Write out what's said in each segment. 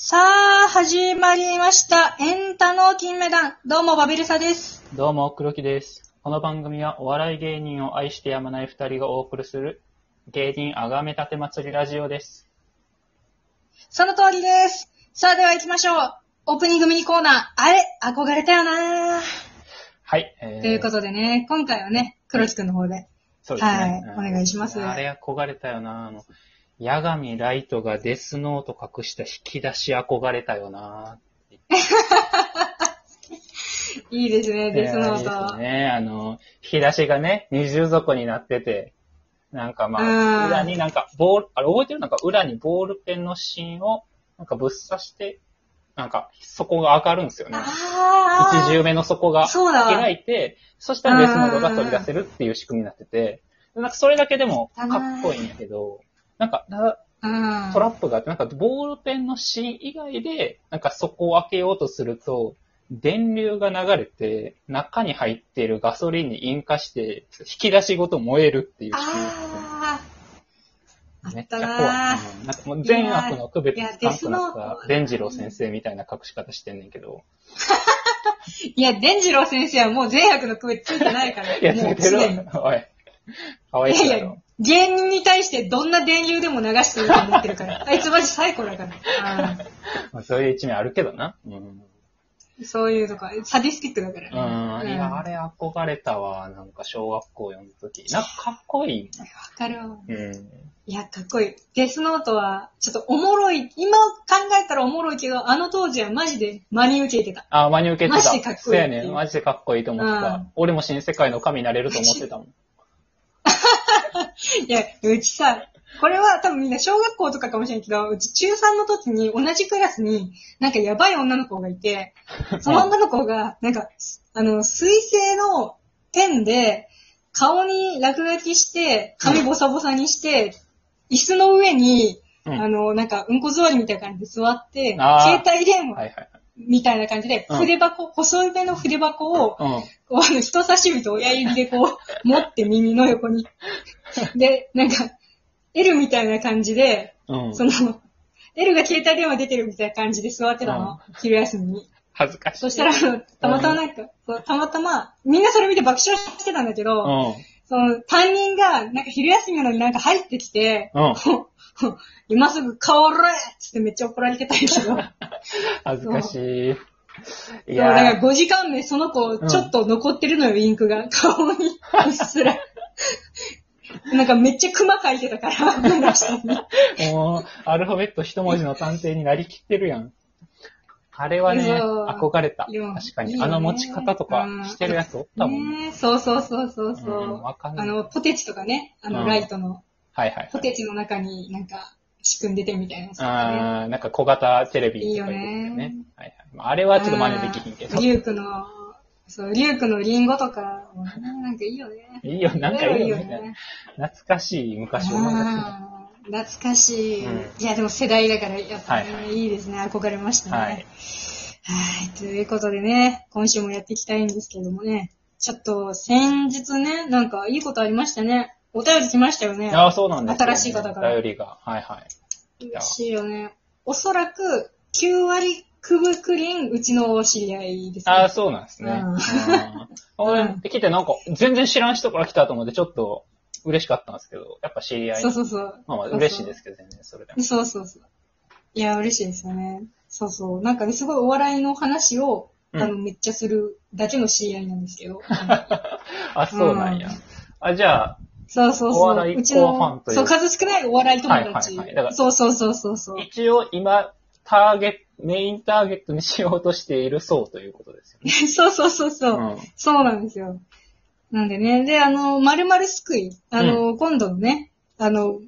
さあ、始まりました。エンタの金メダル。どうも、バビルサです。どうも、黒木です。この番組はお笑い芸人を愛してやまない二人がお送りする芸人あがめたて祭りラジオです。その通りです。さあ、では行きましょう。オープニングミニコーナー。あれ憧れたよなはい。えーということでね、今回はね、黒木くんの方で。そうですね。はいお願いしますあれ憧れたよなあの、八神ライトがデスノート隠した引き出し憧れたよな。いいですね、デスノいやいいですート。ね。あの、引き出しがね、二重底になってて、なんかまうん。あ、裏になんか、ボール、あれ覚えてる？なんか裏にボールペンの芯を、なんかぶっ刺して、なんか、底が上がるんですよね。あ一重目の底が開いて、そしたらデスノートが取り出せるっていう仕組みになってて、なんかそれだけでもかっこいいんやけど、なんか。トラップがあって、なんかボールペンの芯以外で、なんか底を開けようとすると、電流が流れて、中に入っているガソリンに引火して、引き出しごと燃えるっていうあめっちゃ怖い。なうんかもう善悪の区別つかんくなったト、伝次郎先生みたいな隠し方してんねんけど。いや、伝次郎先生はもう善悪の区別ついてないから。いや、つもいうてるわ。おい。かわいい芸人に対してどんな電流でも流していいと思ってるから。あいつマジ最高だから。まあ、そういう一面あるけどな。うん。うんそういうとか、サディスティックだからうん。ね。いや、あれ。れ憧れたわ。なんか小学校読むとき。なんかかっこいいわかるわ。うん。いや、かっこいい。デスノートは、ちょっとおもろい。今考えたらおもろいけど、あの当時はマジで真に受けてた。あ、真に受けてた。マジでかっこいいそうやね。マジでかっこいいと思ってた。うん俺も新世界の神になれると思ってたもん。いや、うちさ、これは多分みんな小学校とかかもしれんけど、うち中3の時に同じクラスになんかやばい女の子がいて、その女の子が、なんか、あの、水性のペンで顔に落書きして、髪ボサボサにして、椅子の上に、うん。あの、なんか、うんこ座りみたいな感じで座って、携帯電話。みたいな感じで、うん筆箱、細い目の筆箱を、うん。こうあの人差し指と親指でこう、持って耳の横に。で、なんか、L みたいな感じで、うん。その、L が携帯電話出てるみたいな感じで座ってたの。昼休みに。恥ずかしい。そしたら、たまたまなんか、そうたまたま、みんなそれ見て爆笑してたんだけど、うん。その、担任が、なんか昼休みなのになんか入ってきて、うん。今すぐ顔れっつってめっちゃ怒られてたんやけど、恥ずかしい。いだからや5時間目その子、ちょっと残ってるのよ、インクが。顔に、うっすら。なんかめっちゃクマ描いてたから、もう、アルファベット一文字の探偵になりきってるやん。あれはね、憧れた。確かに。ねあの持ち方とかしてるやつおったもんね。そうそうそうそうそう。うんあの、ポテチとかね、あの、うんライトの、はいはい。ポテチの中になんか、仕組んでてみたいなね。あーなんか小型テレビとかいいよねね。はいはい。まああれはちょっと真似できひんけど。リュウクの、そう、リュウクのリンゴとか、なんかいいよね。いいよ、なんかいいよねね。懐かしい昔思い出すね。あー懐かしい、うんいや、でも世代だから、やっぱね、はいいいですね。憧れましたね。ははいい。ということでね、今週もやっていきたいんですけどもね、ちょっと先日ね、なんかいいことありましたね。お便り来ましたよね。ああ、そうなんですよね新しい方から頼りが。はいはい。嬉しいよね。おそらく、9割くぶくりん、うちの知り合いです、ね。ああ、そうなんですね。うん うん俺、来てなんか、全然知らん人から来たと思って、ちょっと嬉しかったんですけど、やっぱ知り合い。そうそうそう。まあまあ、嬉しいですけど、全然それでも。そうそうそう。いや、嬉しいですよね。そうそう。なんかね、すごいお笑いの話を、うんあの、めっちゃするだけの知り合いなんですけど。あ、そうなんや。あ、じゃあ、そうそうそう。お笑いうちコアファンの、というそう、数少ないお笑い友達。はいはいはいだからそうそうそうそうそう。一応今、ターゲット、メインターゲットにしようとしている層ということですよね。そうそうそうそう。うん。そうなんですよ。なんでね。で、あの、まるまるすくい。あの、今度のね、あの、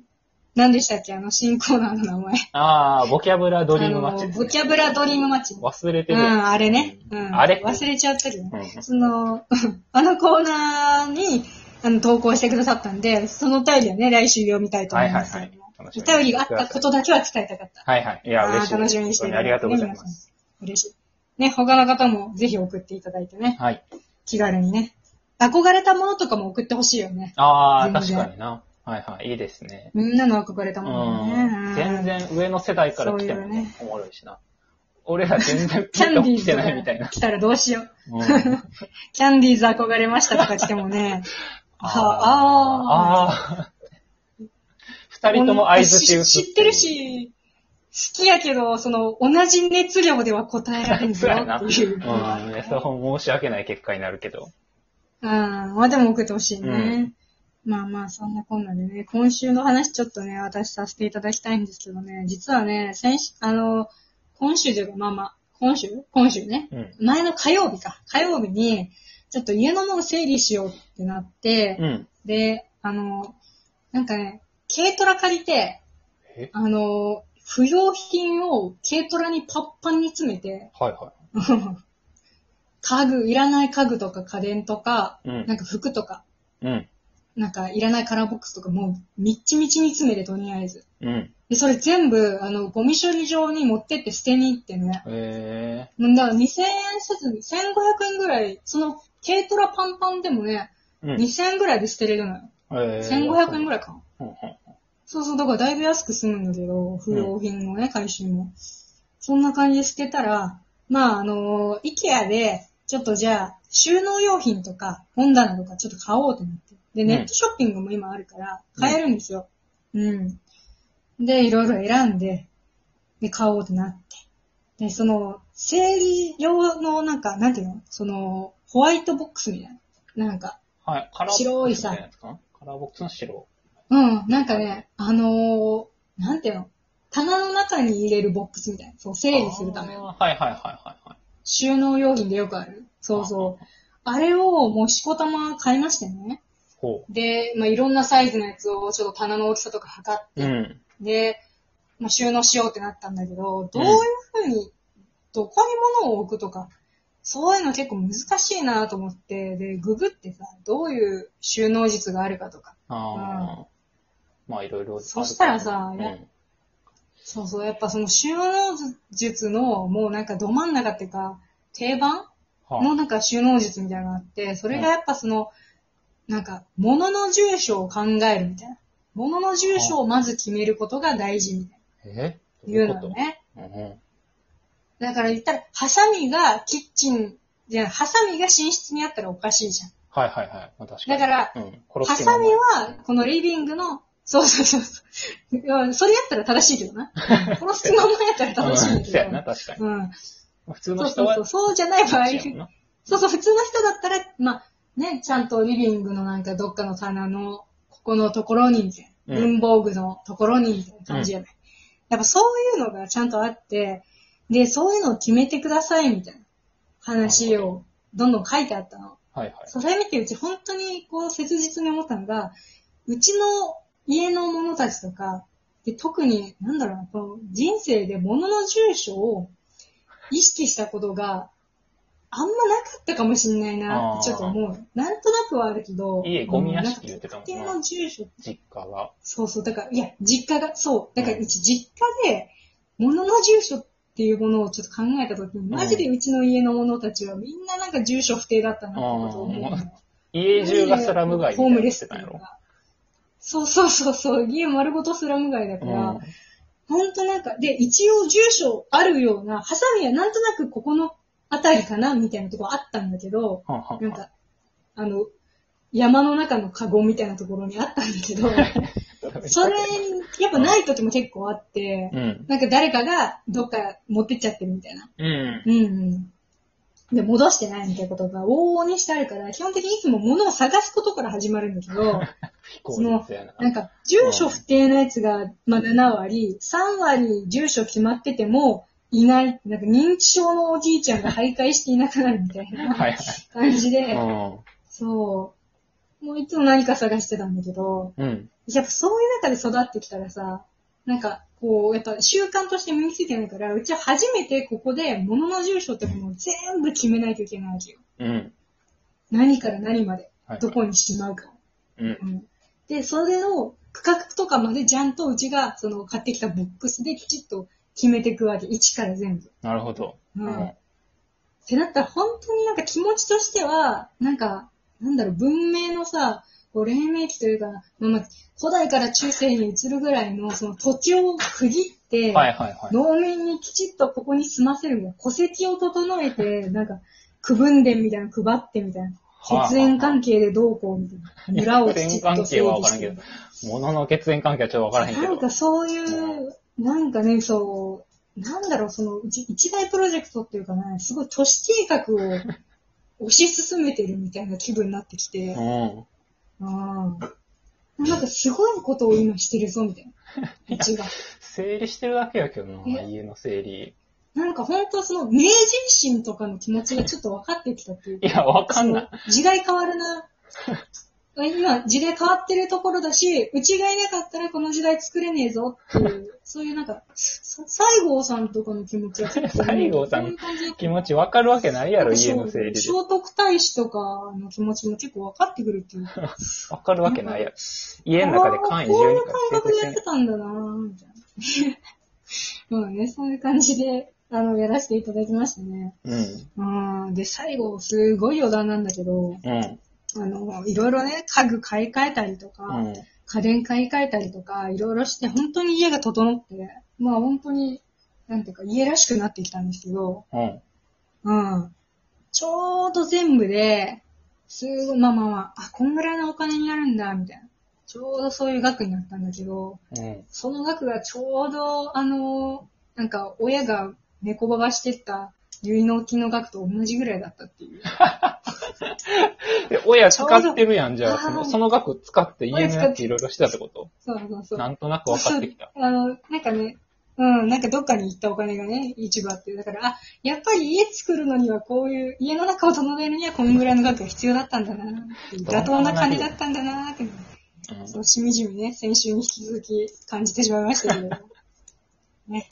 何でしたっけ？あの、新コーナーの名前。ああ、ボキャブラドリームマッチね、ボキャブラドリームマッチ。忘れてる。うん、あれね。うん。あれ忘れちゃったけどね。うんその、あのコーナーに、あの、投稿してくださったんで、そのお便りをね、来週読みたいと思いますけれども。楽しみにお便りがあったことだけは伝えたかった。はいはい。いや、嬉しい。楽しみにしていただいて本当にありがとうございます。嬉しい。ね、他の方もぜひ送っていただいてね、はい。気軽にね。憧れたものとかも送ってほしいよね。ああ、確かにな。はいはい、いいですね。みんなの憧れたうもんね。ん。全然上の世代から来てもねおもろいしな。俺ら全然ピキャンディーンと来てズないみたいな。が来たらどうしよう。うん キャンディーズ憧れましたとか来てもね。ああああ。二人とも合図し打つ知ってる。し、好きやけど、その、同じ熱量では答えられんぞそうやな。っていう。うん。いやそう申し訳ない結果になるけど。うん。まあでも送ってほしいね。まあまあ、そんなこんなでね、今週の話ちょっとね、私させていただきたいんですけどね、実はね、先週、あの、今週というか、まあまあ、今週？今週ね？うん。前の火曜日か。火曜日に、ちょっと家のもの整理しようってなって、うん。で、あの、なんかね、軽トラ借りて、え？あの、不要品を軽トラにパッパンに詰めて、はいは 家具、いらない家具とか家電とか、い。うんなんか服とか、うん。なんかいらないカラーボックスとかもうみっちみちに詰めてとりあえず。うん。で、それ全部、あの、ゴミ処理場に持ってって捨てに行ってね。えもうだから2000円せずに1500円ぐらい、その軽トラパンパンでもね、ー。うん。2000円ぐらいで捨てれるのよ。えー1500円ぐらいか。うんうんそうそう、だからだいぶ安く済むんだけど、不要品のね、回収も。そんな感じで捨てたら、まあ、あの、イケアで、ちょっとじゃあ、収納用品とか、本棚とかちょっと買おうと思って。で、んネットショッピングも今あるから、買えるんですよ。うん。で、いろいろ選んで、で、買おうとなって。で、その、整理用の、なんか、なんていうの？その、ホワイトボックスみたいな。なんか、はい。カラーボックス白いさみたなやつかな？カラーボックスの白。うん、なんかね、あのー、なんていうの？棚の中に入れるボックスみたいな。そう、整理するための。はいはいはいはい。収納用品でよくある。そうそう。あれをもうしこたま買いましてね。ほで、まあ、いろんなサイズのやつをちょっと棚の大きさとか測っう。うん。て、で、まあ、収納しようってなったんだけど、どういうふうに、どこに物を置くとか、そういうの結構難しいなと思って、で、ググってさ、どういう収納術があるかとか。ああ。まあいろいろ。そしたらさうんやそうそう、やっぱその収納術のもうなんかど真ん中っていうか、定番？はのなんか収納術みたいなのがあって、それがやっぱその、なんか、物の住所を考えるみたいな。物の住所をまず決めることが大事みたいえ？な。いうのね。だから言ったら、ハサミがキッチン、じゃあハサミが寝室にあったらおかしいじゃん。はいはいはい。まあ確かに。だから、ハサミは、このリビングの、そうそうそう。いやそれやったら正しいけどな。殺すままやったら正しいんだけど。うんそうやな、確かに。うん。普通の人はそうそうそう。そうじゃない場合、そうそう、普通の人だったら、まあ、ね、ちゃんとリビングのなんかどっかの棚の、ここのところに、みたいな。う。ん文房具のところに、みたいな感じじゃない。やっぱそう。いうのがちゃんとあって、で、そういう。のを決めてください、みたいな話をどんどん書いてあったの。はいはい。それ見てう。ち本当にこう切実に思ったのが、う。ちの家の者たちとか、で特に、なんだろうな、この人生で物の住所を意識したことがあんまなかったかもしんないなってちょっと思う。なんとなくはあるけど、家ゴミ屋敷うん言ってたもんな特定の住所、実家が。そうそう、だから、いや、実家が、そう、だからうち実家で物の住所っていうものをちょっと考えたときに、マジでうちの家の者たちはみんななんか住所不定だったなってことを思う。家中がスラム街みたいになっホームレスか。そうそうそうそう、家丸ごとスラム街だから、うんほんとなんか、で、一応住所あるような、ハサミはなんとなくここのあたりかなみたいなとこあったんだけど、なんか、あの、山の中のカゴみたいなところにあったんだけど、それ、やっぱない時も結構あって、うん。なんか誰かがどっか持ってっちゃってるみたいな。うん。うんうん。で、戻してないみたいなことが往々にしてあるから、基本的にいつも物を探すことから始まるんだけど、非 効率やな。なんか、住所不定なやつが、まあ、7割、3割住所決まってても、いない。なんか、認知症のおじいちゃんが徘徊していなくなるみたいなはい感じで、はそう。もういつも何か探してたんだけど。うん。やっぱそういう中で育ってきたらさ、なんか、こう、やっぱ習慣として身についてないから、うちは初めてここで物の住所ってものを全部決めないといけないわけよ。うん。何から何まで、はいどこにしまうかを。うん。うんで、それの区画とかまでちゃんとうちが、その買ってきたボックスできちっと決めていくわけ。一から全部。なるほど。うんってなったら本当になんか気持ちとしては、なんか、なんだろう、文明のさ、こう、黎明期というか、まあまあ、古代から中世に移るぐらいの、その土地を区切って、はいはいはい。農民にきちっとここに住ませるみたいな、戸籍を整えて、なんか、区分田みたいなの配ってみたいな。血縁関係でどうこうみたいな。村をきちっと整理して。物の血縁関係はちょっとわからへんけど。なんかそういう、なんかね、そう、なんだろう、その、一大プロジェクトっていうかね、すごい都市計画を推し進めてるみたいな気分になってきて、うん。ああ。なんかすごいことを今してるぞ、みたいな。うちが。整理してるだけやけどな、え？家の整理。なんか本当その、明治維新とかの気持ちがちょっと分かってきたっていうか。いや、わかんない。時代変わるな。今、時代変わってるところだし、うちがいなかったらこの時代作れねえぞっていう、そういうなんか、さ西郷さんとかの気持ちがちょっとね 西郷さんそういう感じで気持ちわかるわけないやろ、家の整理で。聖徳太子とかの気持ちも結構分かってくるっていうか。わかるわけないやろ。家の中で簡易12あーこういう回感覚でやってたんだなぁ、みたいな。まあね、そういう感じで、あの、やらせていただきましたね。うん。うん。で、最後、すごい余談なんだけど、うん。あの、いろいろね、家具買い替えたりとか、うん。家電買い替えたりとか、いろいろして、本当に家が整って、まあ本当に、なんていうか、家らしくなってきたんですけど、うん。うん。ちょうど全部で、すごい、まあまあまあ、あ、こんぐらいのお金になるんだ、みたいな。ちょうどそういう額になったんだけど、うん。その額がちょうど、あの、なんか、親が猫ばばしてった結納金の額と同じぐらいだったっていう。で、親使ってるやん、じゃあ、その、その額使って家のやついろいろしてたってことそうそうそう。なんとなく分かってきた。あの、なんかね、うん、なんかどっかに行ったお金がね、一部あって、だから、あ、やっぱり家作るのにはこういう、家の中を整えるにはこんぐらいの額が必要だったんだなっていう、妥当な金だったんだなってうんそう、しみじみね、先週に引き続き感じてしまいましたけど。ね。